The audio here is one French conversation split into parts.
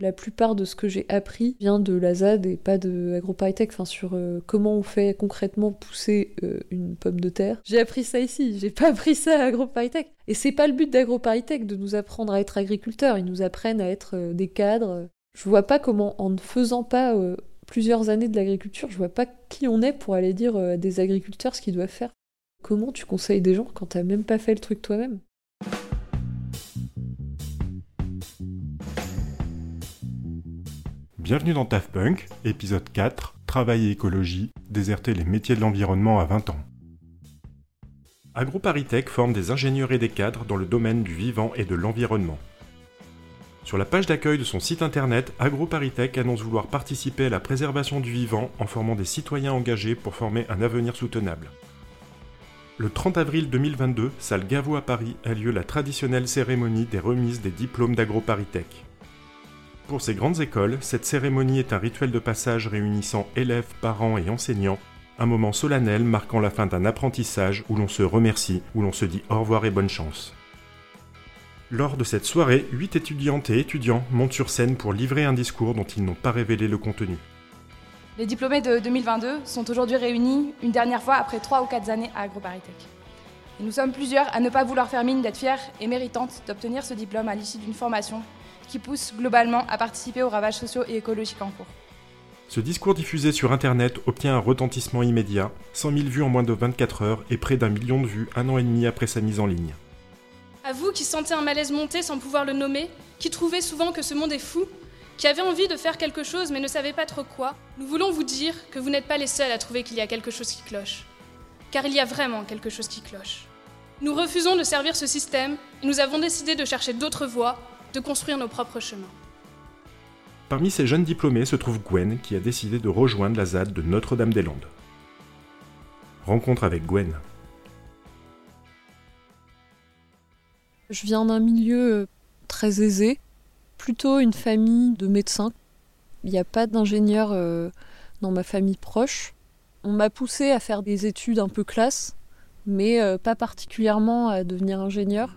La plupart de ce que j'ai appris vient de la ZAD et pas de enfin sur euh, comment on fait concrètement pousser euh, une pomme de terre. J'ai appris ça ici, j'ai pas appris ça à AgroParisTech. Et c'est pas le but d'AgroParisTech de nous apprendre à être agriculteurs, ils nous apprennent à être euh, des cadres. Je vois pas comment, en ne faisant pas plusieurs années de l'agriculture, je vois pas qui on est pour aller dire à des agriculteurs ce qu'ils doivent faire. Comment tu conseilles des gens quand t'as même pas fait le truc toi-même? Bienvenue dans TAF Punk, épisode 4, Travail et écologie, déserter les métiers de l'environnement à 20 ans. AgroParisTech forme des ingénieurs et des cadres dans le domaine du vivant et de l'environnement. Sur la page d'accueil de son site internet, AgroParisTech annonce vouloir participer à la préservation du vivant en formant des citoyens engagés pour former un avenir soutenable. Le 30 avril 2022, salle Gaveau à Paris, a lieu la traditionnelle cérémonie des remises des diplômes d'AgroParisTech. Pour ces grandes écoles, cette cérémonie est un rituel de passage réunissant élèves, parents et enseignants, un moment solennel marquant la fin d'un apprentissage où l'on se remercie, où l'on se dit au revoir et bonne chance. Lors de cette soirée, huit étudiantes et étudiants montent sur scène pour livrer un discours dont ils n'ont pas révélé le contenu. Les diplômés de 2022 sont aujourd'hui réunis une dernière fois après trois ou quatre années à AgroParisTech. Nous sommes plusieurs à ne pas vouloir faire mine d'être fiers et méritantes d'obtenir ce diplôme à l'issue d'une formation qui pousse globalement à participer aux ravages sociaux et écologiques en cours. Ce discours diffusé sur Internet obtient un retentissement immédiat, 100 000 vues en moins de 24 heures et près d'un million de vues un an et demi après sa mise en ligne. À vous qui sentez un malaise monter sans pouvoir le nommer, qui trouvez souvent que ce monde est fou, qui avez envie de faire quelque chose mais ne savez pas trop quoi, nous voulons vous dire que vous n'êtes pas les seuls à trouver qu'il y a quelque chose qui cloche. Car il y a vraiment quelque chose qui cloche. Nous refusons de servir ce système et nous avons décidé de chercher d'autres voies de construire nos propres chemins. Parmi ces jeunes diplômés se trouve Gwen qui a décidé de rejoindre la ZAD de Notre-Dame-des-Landes. Rencontre avec Gwen. Je viens d'un milieu euh, très aisé, plutôt une famille de médecins. Il n'y a pas d'ingénieur euh, dans ma famille proche. On m'a poussé à faire des études un peu classe, mais euh, pas particulièrement à devenir ingénieur.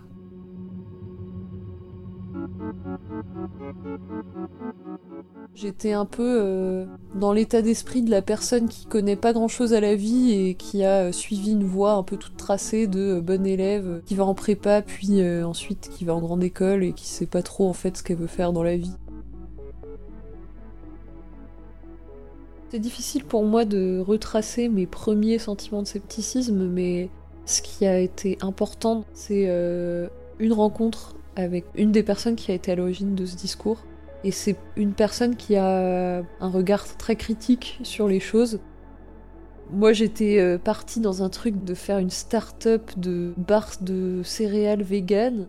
J'étais un peu euh, dans l'état d'esprit de la personne qui connaît pas grand chose à la vie et qui a euh, suivi une voie un peu toute tracée de euh, bon élève qui va en prépa puis ensuite qui va en grande école et qui sait pas trop en fait ce qu'elle veut faire dans la vie. C'est difficile pour moi de retracer mes premiers sentiments de scepticisme, mais ce qui a été important, c'est une rencontre avec une des personnes qui a été à l'origine de ce discours. Et c'est une personne qui a un regard très critique sur les choses. Moi, j'étais euh, partie dans un truc de faire une start-up de bars de céréales vegan.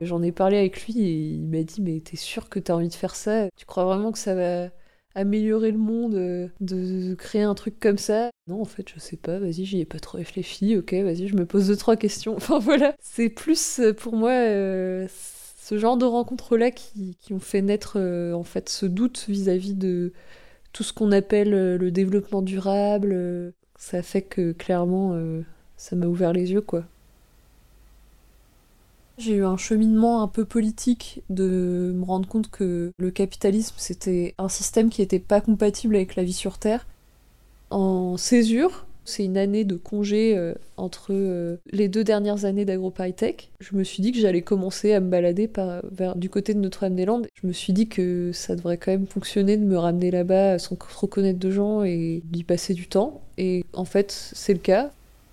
J'en ai parlé avec lui et il m'a dit Mais t'es sûr que t'as envie de faire ça? Tu crois vraiment que ça va améliorer le monde euh, de créer un truc comme ça? Non, en fait, je sais pas. Vas-y, j'y ai pas trop réfléchi. Ok, vas-y, je me pose deux, trois questions. Enfin voilà. C'est plus euh, pour moi ce genre de rencontres-là qui, ont fait naître euh, en fait ce doute vis-à-vis de tout ce qu'on appelle euh, le développement durable. Euh, ça fait que clairement, ça m'a ouvert les yeux, quoi. J'ai eu un cheminement un peu politique de me rendre compte que le capitalisme c'était un système qui n'était pas compatible avec la vie sur Terre. En césure, c'est une année de congé euh, entre euh, les deux dernières années d'AgroPyTech. Je me suis dit que j'allais commencer à me balader par, vers, du côté de Notre-Dame-des-Landes. Je me suis dit que ça devrait quand même fonctionner de me ramener là-bas sans trop connaître de gens et d'y passer du temps. Et en fait, c'est le cas.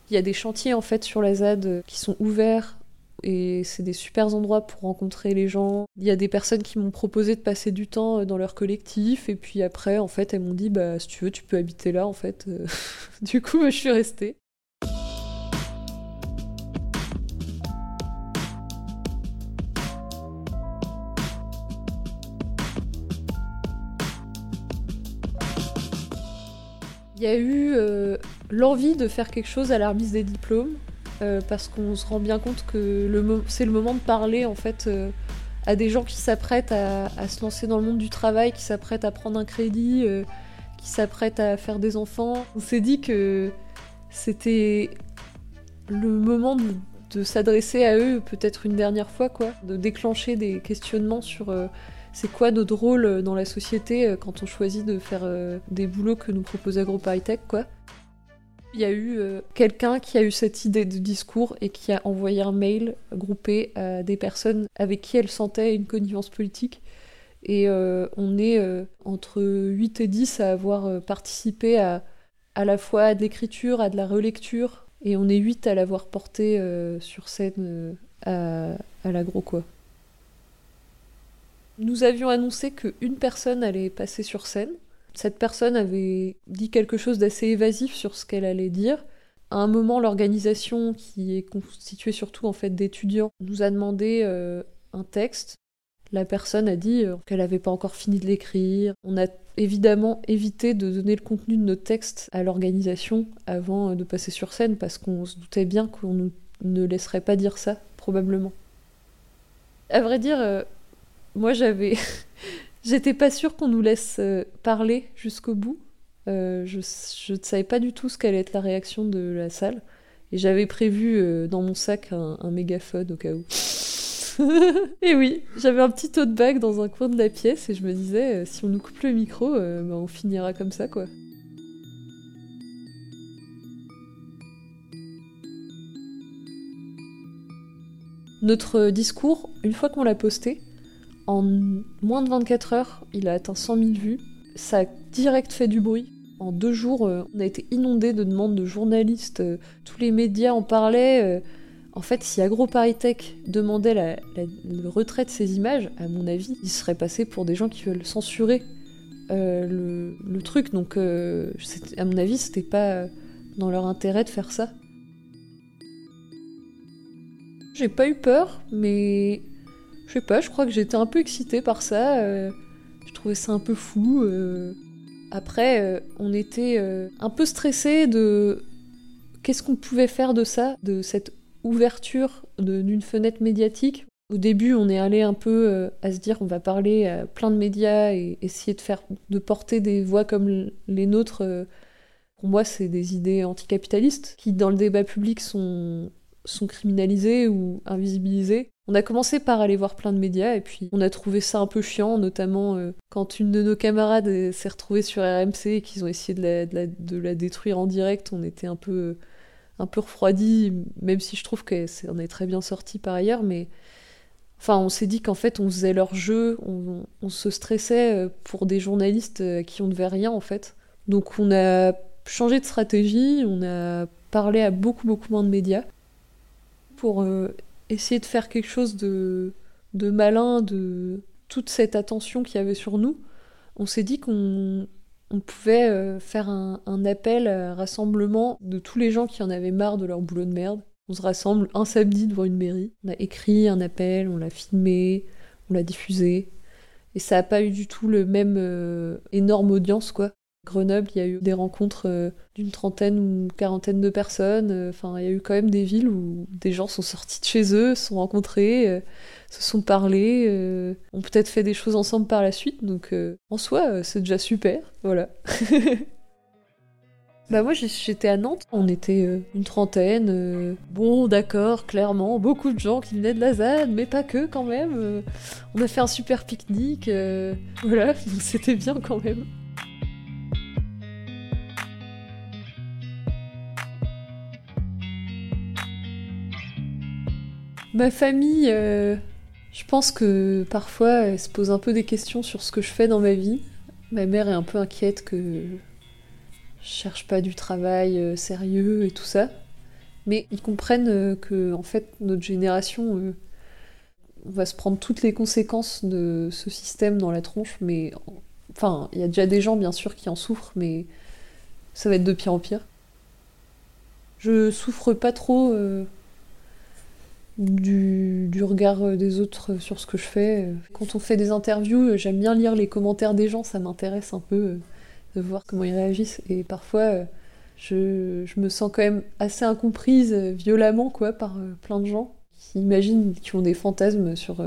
Il y a des chantiers en fait sur la ZAD qui sont ouverts et c'est des super endroits pour rencontrer les gens. Il y a des personnes qui m'ont proposé de passer du temps euh, dans leur collectif et puis après en fait elles m'ont dit bah si tu veux tu peux habiter là en fait. Euh, du coup je suis restée. Il y a eu euh, l'envie de faire quelque chose à la remise des diplômes euh, parce qu'on se rend bien compte que c'est le moment de parler en fait euh, à des gens qui s'apprêtent à, se lancer dans le monde du travail, qui s'apprêtent à prendre un crédit, euh, qui s'apprêtent à faire des enfants. On s'est dit que c'était le moment de, s'adresser à eux peut-être une dernière fois, quoi, de déclencher des questionnements sur c'est quoi notre rôle dans la société quand on choisit de faire des boulots que nous propose AgroParisTech, quoi. Il y a eu quelqu'un qui a eu cette idée de discours et qui a envoyé un mail groupé à des personnes avec qui elle sentait une connivence politique. Et on est entre 8 et 10 à avoir participé à à la fois à de l'écriture, à de la relecture, et on est huit à l'avoir porté euh, sur scène euh, à, à l'agro quoi. Nous avions annoncé qu'une personne allait passer sur scène. Cette personne avait dit quelque chose d'assez évasif sur ce qu'elle allait dire. À un moment, l'organisation, qui est constituée surtout en fait d'étudiants, nous a demandé euh, un texte. La personne a dit qu'elle n'avait pas encore fini de l'écrire. On a évidemment éviter de donner le contenu de nos textes à l'organisation avant euh, de passer sur scène parce qu'on se doutait bien qu'on ne laisserait pas dire ça, probablement. À vrai dire, euh, moi j'avais. J'étais pas sûre qu'on nous laisse euh, parler jusqu'au bout. je, je, ne savais pas du tout ce qu'allait être la réaction de la salle. Et j'avais prévu dans mon sac un, mégaphone au cas où. et oui, j'avais un petit tote bag dans un coin de la pièce et je me disais, euh, si on nous coupe le micro, euh, bah, on finira comme ça, quoi. Notre discours, une fois qu'on l'a posté, en moins de 24 heures, il a atteint 100 000 vues. Ça a direct fait du bruit. En deux jours, euh, on a été inondé de demandes de journalistes, tous les médias en parlaient. En fait, si AgroParisTech demandait le retrait de ces images, à mon avis, il serait passé pour des gens qui veulent censurer euh, le, truc. Donc, euh, à mon avis, c'était pas dans leur intérêt de faire ça. J'ai pas eu peur, mais je sais pas, je crois que j'étais un peu excitée par ça. Euh, je trouvais ça un peu fou. Après, on était un peu stressés de qu'est-ce qu'on pouvait faire de ça, de cette ouverture d'une fenêtre médiatique. Au début, on est allé un peu euh, à se dire on va parler à plein de médias et essayer de faire de porter des voix comme les nôtres. Euh, pour moi, c'est des idées anticapitalistes qui, dans le débat public, sont, sont criminalisées ou invisibilisées. On a commencé par aller voir plein de médias et puis on a trouvé ça un peu chiant, notamment euh, quand une de nos camarades s'est retrouvée sur RMC et qu'ils ont essayé de la, de, la, de la, détruire en direct. On était un peu un peu refroidi, même si je trouve qu'on est très bien sorti par ailleurs, mais enfin, on s'est dit qu'en fait, on faisait leur jeu, on, se stressait euh, pour des journalistes à euh, qui on ne devait rien, en fait. Donc, on a changé de stratégie, on a parlé à beaucoup, beaucoup moins de médias pour euh, essayer de faire quelque chose de, de malin de toute cette attention qu'il y avait sur nous. On s'est dit qu'on on pouvait euh, faire un, appel à rassemblement de tous les gens qui en avaient marre de leur boulot de merde. On se rassemble un samedi devant une mairie. On a écrit un appel, on l'a filmé, on l'a diffusé. Et ça n'a pas eu du tout le même euh, énorme audience, quoi. Grenoble, il y a eu des rencontres euh, d'une trentaine ou quarantaine de personnes. Enfin, il y a eu quand même des villes où des gens sont sortis de chez eux, se sont rencontrés se sont parlé, euh, ont peut-être fait des choses ensemble par la suite. Donc euh, en soi, euh, c'est déjà super. Voilà. Bah moi j'étais à Nantes, on était une trentaine, bon d'accord, clairement, beaucoup de gens qui venaient de la ZAD, mais pas que quand même. on a fait un super pique-nique, voilà, donc c'était bien quand même. Ma famille, je pense que parfois, elle se pose un peu des questions sur ce que je fais dans ma vie. Ma mère est un peu inquiète que je cherche pas du travail euh, sérieux et tout ça. Mais ils comprennent euh, que, en fait, notre génération, euh, on va se prendre toutes les conséquences de ce système dans la tronche. Mais enfin, il y a déjà des gens, bien sûr, qui en souffrent, mais ça va être de pire en pire. Je souffre pas trop du, regard euh, des autres sur ce que je fais. Quand on fait des interviews, euh, j'aime bien lire les commentaires des gens, ça m'intéresse un peu euh, de voir comment ils réagissent. Et parfois, je, me sens quand même assez incomprise violemment quoi, par plein de gens qui imaginent, qui ont des fantasmes sur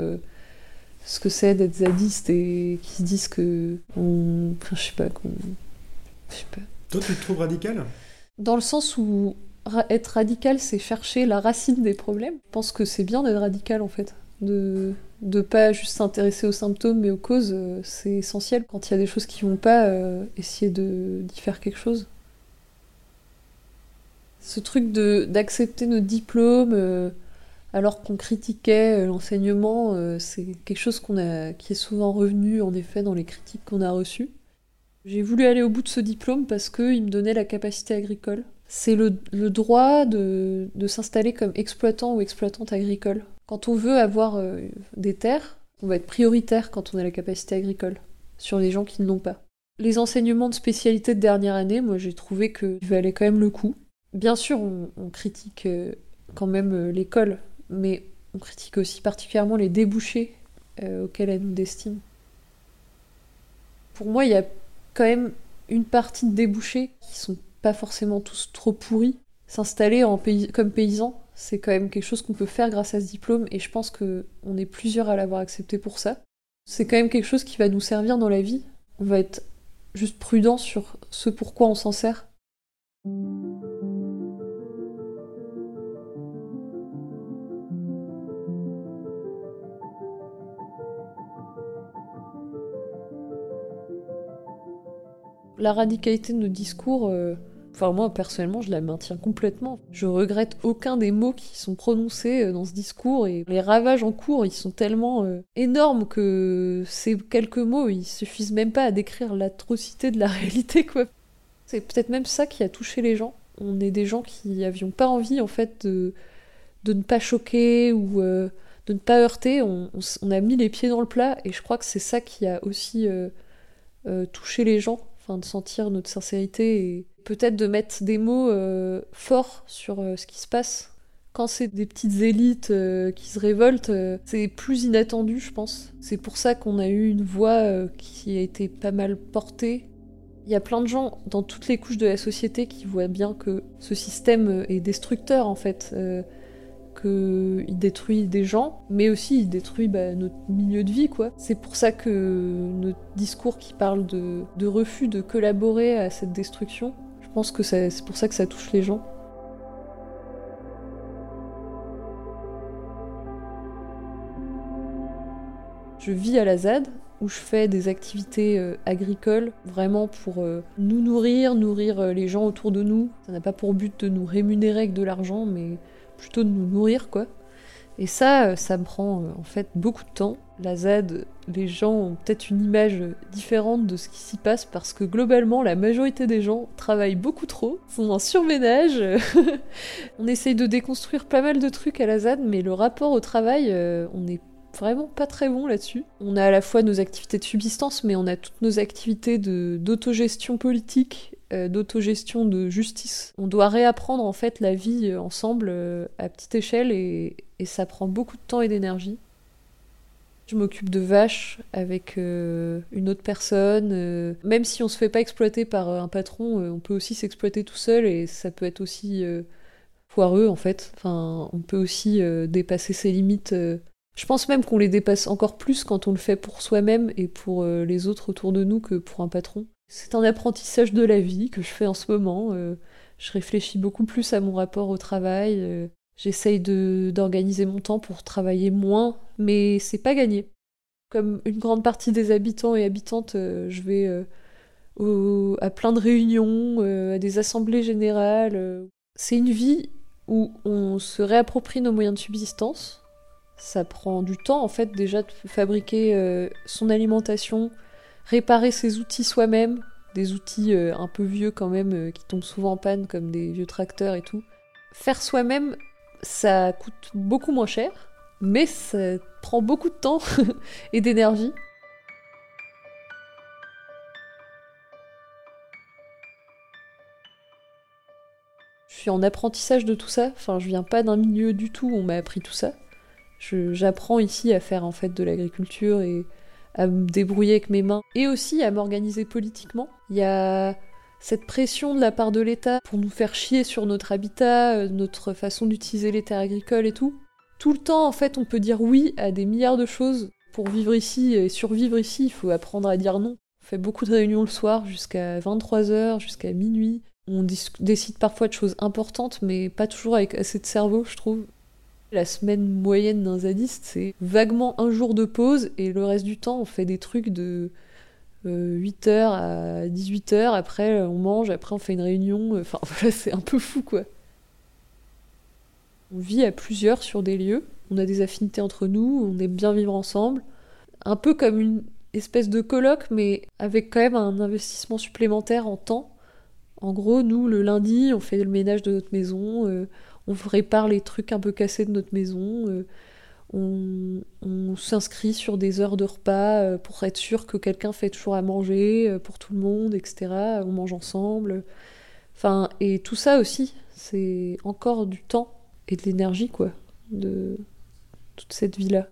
ce que c'est d'être zadiste et qui se disent que. On, enfin, je sais pas, qu'on. Je sais pas. Toi, tu te trouves radical? Dans le sens où être radical, c'est chercher la racine des problèmes. Je pense que c'est bien d'être radical en fait. de de pas juste s'intéresser aux symptômes mais aux causes, euh, c'est essentiel. Quand il y a des choses qui vont pas, euh, essayer d'y faire quelque chose. Ce truc d'accepter nos diplômes euh, alors qu'on critiquait l'enseignement, c'est quelque chose qu'on a, qui est souvent revenu en effet dans les critiques qu'on a reçues. J'ai voulu aller au bout de ce diplôme parce qu'il me donnait la capacité agricole. C'est le, droit de, s'installer comme exploitant ou exploitante agricole. Quand on veut avoir euh, des terres, on va être prioritaire quand on a la capacité agricole sur les gens qui ne l'ont pas. Les enseignements de spécialité de dernière année, moi j'ai trouvé qu'ils valaient quand même le coup. Bien sûr, on, critique euh, quand même euh, l'école, mais on critique aussi particulièrement les débouchés auxquels elle nous destine. Pour moi, il y a quand même une partie de débouchés qui sont pas forcément tous trop pourris. S'installer comme paysan, c'est quand même quelque chose qu'on peut faire grâce à ce diplôme et je pense qu'on est plusieurs à l'avoir accepté pour ça. C'est quand même quelque chose qui va nous servir dans la vie. On va être juste prudent sur ce pourquoi on s'en sert. La radicalité de nos discours, euh, Enfin, moi, personnellement, je la maintiens complètement. Je regrette aucun des mots qui sont prononcés euh, dans ce discours et les ravages en cours, ils sont tellement euh, énormes que ces quelques mots, ils suffisent même pas à décrire l'atrocité de la réalité, quoi. C'est peut-être même ça qui a touché les gens. On est des gens qui avions pas envie, en fait, de, de ne pas choquer ou de ne pas heurter. On, a mis les pieds dans le plat et je crois que c'est ça qui a aussi touché les gens, de sentir notre sincérité et peut-être de mettre des mots euh, forts sur euh, ce qui se passe. Quand c'est des petites élites euh, qui se révoltent, c'est plus inattendu, je pense. C'est pour ça qu'on a eu une voix qui a été pas mal portée. Il y a plein de gens dans toutes les couches de la société qui voient bien que ce système est destructeur, en fait qu'il détruit des gens, mais aussi il détruit bah, notre milieu de vie, quoi. C'est pour ça que notre discours qui parle de, refus de collaborer à cette destruction, je pense que c'est pour ça que ça touche les gens. Je vis à la ZAD où je fais des activités euh, agricoles vraiment pour euh, nous nourrir, nourrir euh, les gens autour de nous. Ça n'a pas pour but de nous rémunérer avec de l'argent, mais plutôt de nous nourrir quoi. Et ça, euh, ça me prend euh, en fait beaucoup de temps. La ZAD, les gens ont peut-être une image différente de ce qui s'y passe parce que globalement, la majorité des gens travaillent beaucoup trop, sont en surménage. on essaye de déconstruire pas mal de trucs à la ZAD, mais le rapport au travail, euh, on n'est vraiment pas très bon là-dessus. On a à la fois nos activités de subsistance, mais on a toutes nos activités d'autogestion politique euh, d'autogestion de justice. On doit réapprendre en fait la vie euh, ensemble euh, à petite échelle et, ça prend beaucoup de temps et d'énergie. Je m'occupe de vaches avec une autre personne. même si on se fait pas exploiter par un patron, on peut aussi s'exploiter tout seul et ça peut être aussi foireux en fait. Enfin, on peut aussi dépasser ses limites. Je pense même qu'on les dépasse encore plus quand on le fait pour soi-même et pour les autres autour de nous que pour un patron. C'est un apprentissage de la vie que je fais en ce moment. Euh, je réfléchis beaucoup plus à mon rapport au travail. Euh, j'essaye d'organiser mon temps pour travailler moins, mais c'est pas gagné. Comme une grande partie des habitants et habitantes, euh, je vais à plein de réunions, à des assemblées générales. C'est une vie où on se réapproprie nos moyens de subsistance. Ça prend du temps en fait déjà de fabriquer son alimentation, réparer ses outils soi-même, des outils euh, un peu vieux quand même, euh, qui tombent souvent en panne, comme des vieux tracteurs et tout. Faire soi-même, ça coûte beaucoup moins cher, mais ça prend beaucoup de temps et d'énergie. Je suis en apprentissage de tout ça, enfin je viens pas d'un milieu du tout où on m'a appris tout ça. J'apprends ici à faire en fait de l'agriculture et à me débrouiller avec mes mains et aussi à m'organiser politiquement. Il y a cette pression de la part de l'État pour nous faire chier sur notre habitat, euh, notre façon d'utiliser les terres agricoles et tout. Tout le temps, en fait, on peut dire oui à des milliards de choses. Pour vivre ici et survivre ici, il faut apprendre à dire non. On fait beaucoup de réunions le soir jusqu'à 23h, jusqu'à minuit. On décide parfois de choses importantes, mais pas toujours avec assez de cerveau, je trouve. La semaine moyenne d'un zadiste, c'est vaguement un jour de pause et le reste du temps, on fait des trucs de 8h à 18h. Après, on mange, après, on fait une réunion. Enfin, voilà, c'est un peu fou, quoi. On vit à plusieurs sur des lieux, on a des affinités entre nous, on aime bien vivre ensemble. Un peu comme une espèce de colloque, mais avec quand même un investissement supplémentaire en temps. En gros, nous, le lundi, on fait le ménage de notre maison, euh, on répare les trucs un peu cassés de notre maison, euh, on, s'inscrit sur des heures de repas euh, pour être sûr que quelqu'un fait toujours à manger pour tout le monde, etc. On mange ensemble. Enfin, et tout ça aussi, c'est encore du temps et de l'énergie, quoi, de toute cette vie-là.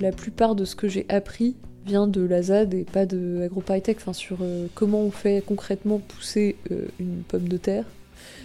La plupart de ce que j'ai appris vient de la ZAD et pas de AgroParisTech, enfin sur euh, comment on fait concrètement pousser euh, une pomme de terre.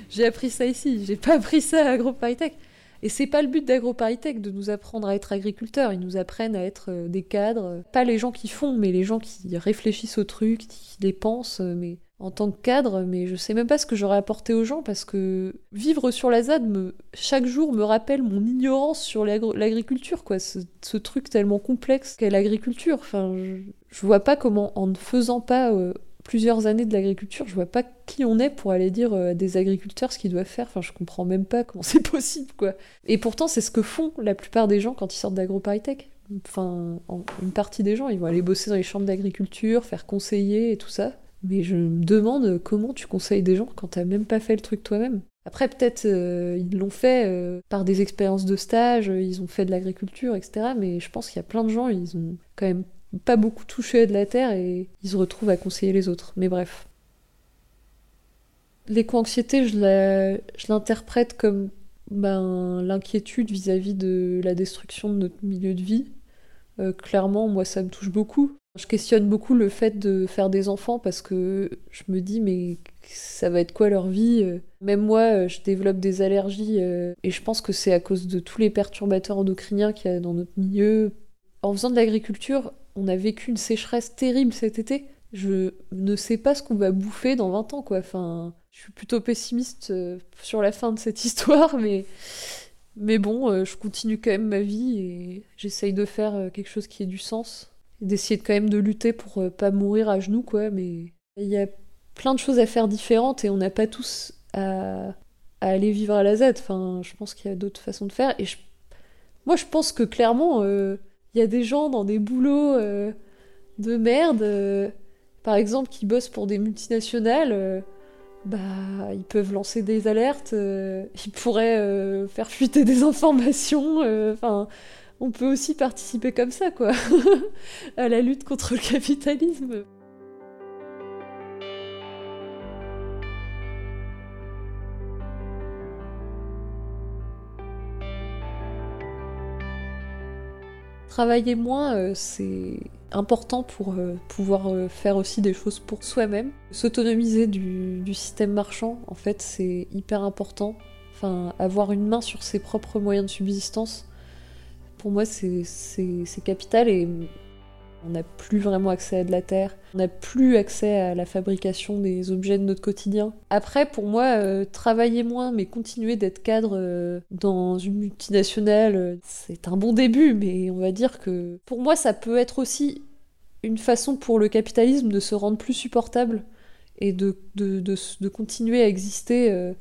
J'ai appris ça ici, j'ai pas appris ça à AgroParisTech. Et c'est pas le but d'AgroParisTech de nous apprendre à être agriculteurs. Ils nous apprennent à être euh, des cadres. Pas les gens qui font, mais les gens qui réfléchissent aux trucs, qui les pensent. Mais en tant que cadre, mais je sais même pas ce que j'aurais apporté aux gens parce que vivre sur la ZAD me, chaque jour me rappelle mon ignorance sur l'agriculture, quoi. Ce, truc tellement complexe qu'est l'agriculture. Enfin, je, vois pas comment, en ne faisant pas euh, plusieurs années de l'agriculture, je vois pas qui on est pour aller dire euh, à des agriculteurs ce qu'ils doivent faire. Enfin, je comprends même pas comment c'est possible, quoi. Et pourtant, c'est ce que font la plupart des gens quand ils sortent d'AgroParisTech. Enfin, une partie des gens, ils vont aller bosser dans les chambres d'agriculture, faire conseiller et tout ça. Mais je me demande comment tu conseilles des gens quand t'as même pas fait le truc toi-même. Après, peut-être euh, ils l'ont fait euh, par des expériences de stage, ils ont fait de l'agriculture, etc. Mais je pense qu'il y a plein de gens, ils ont quand même pas beaucoup touché de la terre et ils se retrouvent à conseiller les autres. Mais bref. L'éco-anxiété, je l'interprète comme ben, l'inquiétude vis-à-vis de la destruction de notre milieu de vie. Euh, clairement, moi, ça me touche beaucoup. Je questionne beaucoup le fait de faire des enfants parce que je me dis, mais ça va être quoi leur vie Même moi, je développe des allergies euh, et je pense que c'est à cause de tous les perturbateurs endocriniens qu'il y a dans notre milieu. En faisant de l'agriculture, on a vécu une sécheresse terrible cet été. Je ne sais pas ce qu'on va bouffer dans 20 ans, quoi. Enfin, je suis plutôt pessimiste euh, sur la fin de cette histoire, mais, mais bon, euh, je continue quand même ma vie et j'essaye de faire euh, quelque chose qui ait du sens. D'essayer quand même de lutter pour pas mourir à genoux, quoi. Mais il y a plein de choses à faire différentes et on n'a pas tous à, aller vivre à la Z. Enfin, je pense qu'il y a d'autres façons de faire. Et moi, je pense que clairement il y a des gens dans des boulots euh, de merde, euh, par exemple, qui bossent pour des multinationales. Euh, bah, ils peuvent lancer des alertes, ils pourraient faire fuiter des informations. Enfin, on peut aussi participer comme ça, quoi, à la lutte contre le capitalisme. Travailler moins, euh, c'est important pour euh, pouvoir euh, faire aussi des choses pour soi-même. S'autonomiser du, système marchand, en fait, c'est hyper important. Enfin, avoir une main sur ses propres moyens de subsistance, pour moi, c'est capital et on n'a plus vraiment accès à de la terre, on n'a plus accès à la fabrication des objets de notre quotidien. Après, pour moi, euh, travailler moins mais continuer d'être cadre euh, dans une multinationale, euh, c'est un bon début, mais on va dire que pour moi, ça peut être aussi une façon pour le capitalisme de se rendre plus supportable et de, de, continuer à exister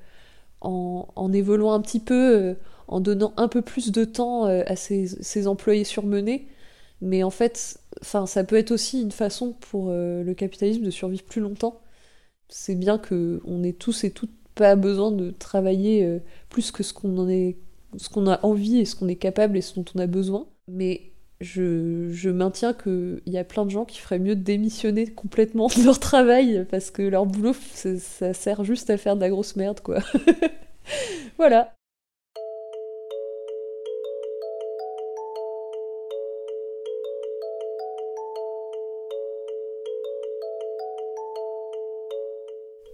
en, évoluant un petit peu, en donnant un peu plus de temps à ses, employés surmenés. Mais en fait, enfin, ça peut être aussi une façon pour euh, le capitalisme de survivre plus longtemps. C'est bien que on ait tous et toutes pas besoin de travailler euh, plus que ce qu'on en est, ce qu'on a envie et ce qu'on est capable et ce dont on a besoin. Mais je, je maintiens qu'il y a plein de gens qui feraient mieux de démissionner complètement de leur travail parce que leur boulot, ça sert juste à faire de la grosse merde, quoi. voilà.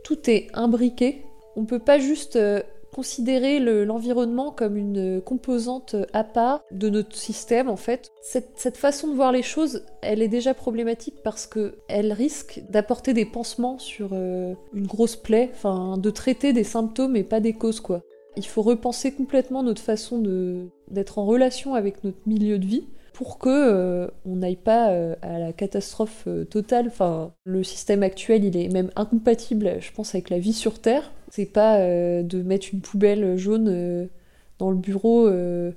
Tout est imbriqué. On peut pas juste euh, considérer l'environnement comme une composante à part de notre système en fait. Cette, façon de voir les choses, elle est déjà problématique parce que elle risque d'apporter des pansements sur euh, une grosse plaie, enfin de traiter des symptômes et pas des causes quoi. Il faut repenser complètement notre façon d'être en relation avec notre milieu de vie pour que euh, on n'aille pas euh, à la catastrophe totale. Enfin, le système actuel, il est même incompatible, je pense, avec la vie sur Terre. C'est pas euh, de mettre une poubelle jaune euh, dans le bureau euh,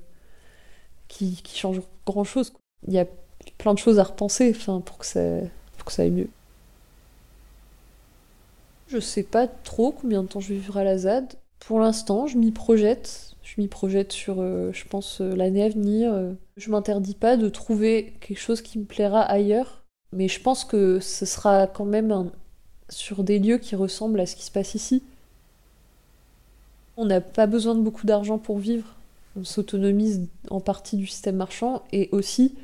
qui, change grand chose. Il y a plein de choses à repenser pour, que ça, pour que ça aille mieux. Je sais pas trop combien de temps je vivre à la ZAD. Pour l'instant, je m'y projette. Je m'y projette sur, je pense, l'année à venir. Je m'interdis pas de trouver quelque chose qui me plaira ailleurs. Mais je pense que ce sera quand même sur des lieux qui ressemblent à ce qui se passe ici. On n'a pas besoin de beaucoup d'argent pour vivre. On s'autonomise en partie du système marchand et aussi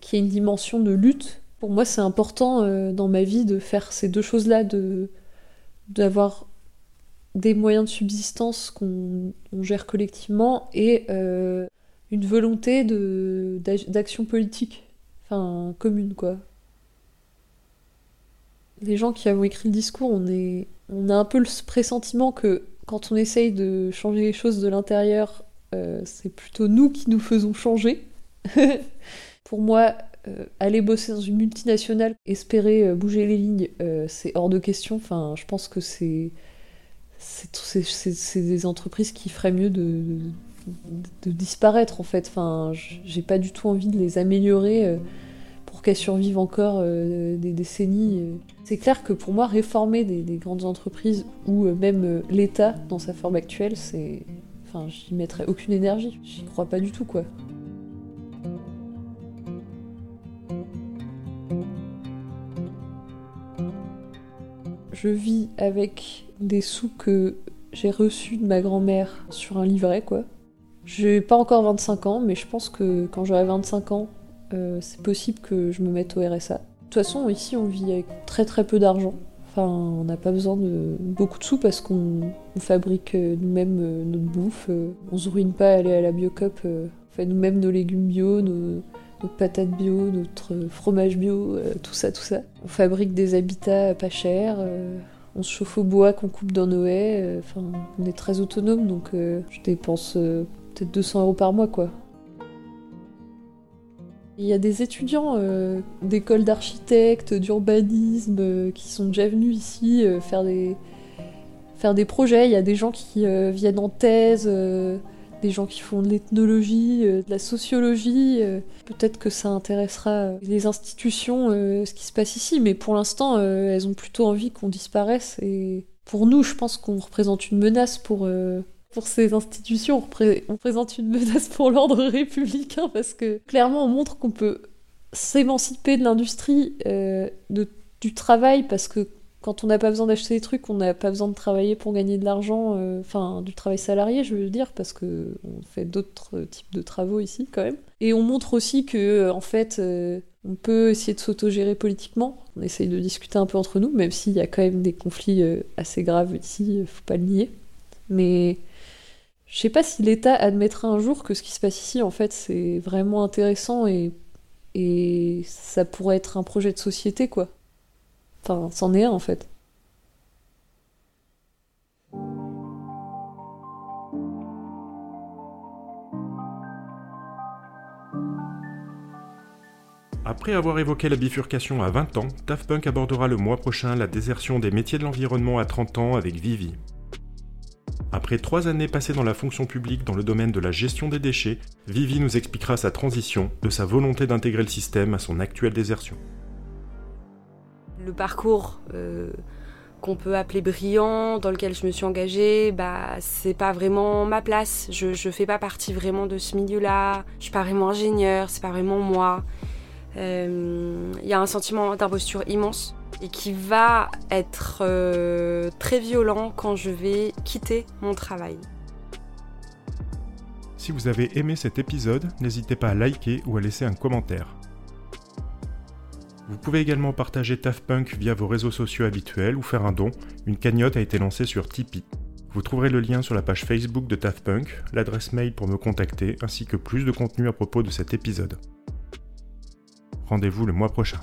qu'il y ait une dimension de lutte. Pour moi, c'est important euh, dans ma vie de faire ces deux choses-là, de d'avoir des moyens de subsistance qu'on gère collectivement et euh, une volonté d'action politique, enfin commune quoi. Les gens qui avons écrit le discours, on, est, on a un peu le pressentiment que quand on essaye de changer les choses de l'intérieur, euh, c'est plutôt nous qui nous faisons changer. Pour moi, euh, aller bosser dans une multinationale, espérer bouger les lignes, c'est hors de question. Enfin, je pense que c'est c'est des entreprises qui feraient mieux de, disparaître en fait. Enfin, j'ai pas du tout envie de les améliorer pour qu'elles survivent encore des décennies. C'est clair que pour moi, réformer des, grandes entreprises ou euh, même euh, l'État dans sa forme actuelle, c'est. Enfin, j'y mettrais aucune énergie. J'y crois pas du tout, quoi. Je vis avec des sous que j'ai reçus de ma grand-mère sur un livret, quoi. J'ai pas encore 25 ans, mais je pense que quand j'aurai 25 ans, euh, c'est possible que je me mette au RSA. De toute façon, ici, on vit avec très très peu d'argent. Enfin, on n'a pas besoin de beaucoup de sous parce qu'on fabrique euh, nous-mêmes euh, notre bouffe. On se ruine pas à aller à la Biocop. On fait nous-mêmes nos légumes bio, nos, notre patates bio, notre fromage bio, tout ça, tout ça. On fabrique des habitats pas chers. On se chauffe au bois qu'on coupe dans nos haies. Enfin, on est très autonome, donc je dépense peut-être 200 euros par mois, quoi. Il y a des étudiants euh, d'écoles d'architectes, d'urbanisme, euh, qui sont déjà venus ici euh, faire, des, faire des projets. Il y a des gens qui viennent en thèse, des gens qui font de l'ethnologie, de la sociologie. Peut-être que ça intéressera les institutions, ce qui se passe ici, mais pour l'instant, elles ont plutôt envie qu'on disparaisse. Et pour nous, je pense qu'on représente une menace pour pour ces institutions, on, présente une menace pour l'ordre républicain parce que clairement on montre qu'on peut s'émanciper de l'industrie, euh, du travail, parce que quand on n'a pas besoin d'acheter des trucs, on n'a pas besoin de travailler pour gagner de l'argent, euh, enfin du travail salarié, je veux dire, parce que on fait d'autres types de travaux ici quand même. Et on montre aussi que en fait, euh, on peut essayer de s'autogérer politiquement. On essaye de discuter un peu entre nous, même s'il y a quand même des conflits assez graves ici, faut pas le nier. Mais je sais pas si l'État admettra un jour que ce qui se passe ici, en fait, c'est vraiment intéressant et ça pourrait être un projet de société, quoi. C'en est un, en fait. Après avoir évoqué la bifurcation à 20 ans, Daft Punk abordera le mois prochain la désertion des métiers de l'environnement à 30 ans avec Vivi. Après trois années passées dans la fonction publique dans le domaine de la gestion des déchets, Vivi nous expliquera sa transition, de sa volonté d'intégrer le système à son actuelle désertion. Le parcours euh, qu'on peut appeler brillant, dans lequel je me suis engagée, bah, c'est pas vraiment ma place. Je, fais pas partie vraiment de ce milieu-là. Je suis pas vraiment ingénieur, c'est pas vraiment moi. Il euh, y a un sentiment d'imposture immense et qui va être euh, très violent quand je vais quitter mon travail. Si vous avez aimé cet épisode, n'hésitez pas à liker ou à laisser un commentaire. Vous pouvez également partager TAFPunk via vos réseaux sociaux habituels ou faire un don. Une cagnotte a été lancée sur Tipeee. Vous trouverez le lien sur la page Facebook de TAFPunk, l'adresse mail pour me contacter, ainsi que plus de contenu à propos de cet épisode. Rendez-vous le mois prochain.